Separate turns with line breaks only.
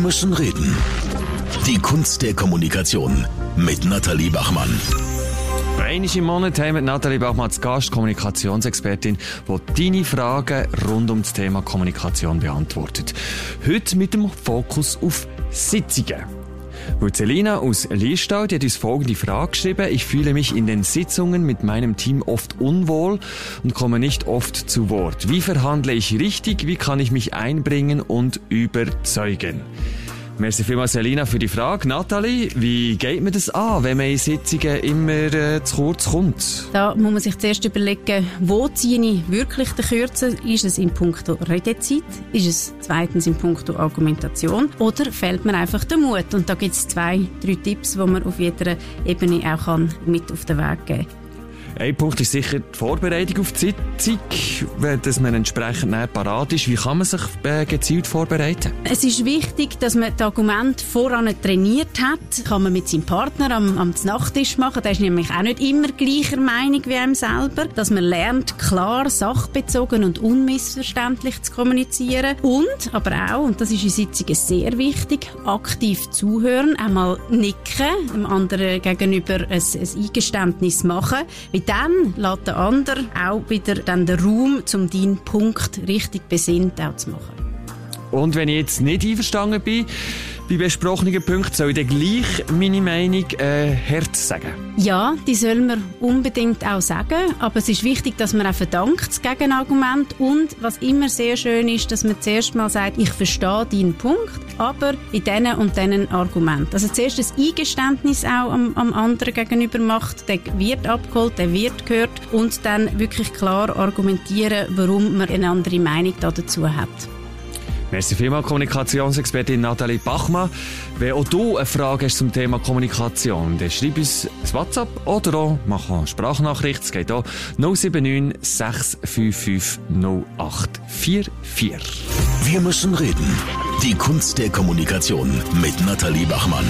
müssen reden. Die Kunst der Kommunikation mit Nathalie Bachmann.
Einmal im Monat haben wir Nathalie Bachmann als Gast, Kommunikationsexpertin, die deine Fragen rund um das Thema Kommunikation beantwortet. Heute mit dem Fokus auf Sitzungen. Und Selina aus Liestau, die hat uns folgende Frage geschrieben. Ich fühle mich in den Sitzungen mit meinem Team oft unwohl und komme nicht oft zu Wort. Wie verhandle ich richtig? Wie kann ich mich einbringen und überzeugen? Merci vielmals, Selina, für die Frage. Nathalie, wie geht man das an, wenn man in Sitzungen immer äh, zu kurz kommt?
Da muss man sich zuerst überlegen, wo ziehe ich wirklich den Kürzer? Ist es in puncto Redezeit? Ist es zweitens in puncto Argumentation? Oder fehlt mir einfach der Mut? Und da gibt es zwei, drei Tipps, die man auf jeder Ebene auch kann mit auf den Weg geben kann.
Ein Punkt ist sicher die Vorbereitung auf die Sitzung, dass man entsprechend parat ist. Wie kann man sich äh, gezielt vorbereiten?
Es ist wichtig, dass man das Argument voran trainiert hat. Kann man mit seinem Partner am, am Nachttisch machen. Der ist nämlich auch nicht immer gleicher Meinung wie einem selber. Dass man lernt, klar, sachbezogen und unmissverständlich zu kommunizieren. Und, aber auch, und das ist in Sitzungen sehr wichtig, aktiv zuhören, einmal nicken, dem anderen gegenüber ein, ein Eingeständnis machen dann lässt der andere auch wieder dann den Raum, um deinen Punkt richtig besinnt auch zu machen.
Und wenn ich jetzt nicht einverstanden bin, bei besprochenen Punkten soll ich dann gleich meine Meinung äh, hart sagen?
Ja, die soll man unbedingt auch sagen, aber es ist wichtig, dass man auch verdankt das Gegenargument und was immer sehr schön ist, dass man zuerst mal sagt, ich verstehe deinen Punkt, aber in diesen und diesen Argument. Also zuerst ein Eingeständnis auch am, am anderen gegenüber macht, der wird abgeholt, der wird gehört und dann wirklich klar argumentieren, warum man eine andere Meinung dazu hat.
Merci vielmals, Kommunikationsexpertin Nathalie Bachmann. Wenn auch du eine Frage hast zum Thema Kommunikation, dann schreib uns ein WhatsApp oder auch mach eine Sprachnachricht. Es geht auch 079 655 0844.
Wir müssen reden. Die Kunst der Kommunikation mit Nathalie Bachmann.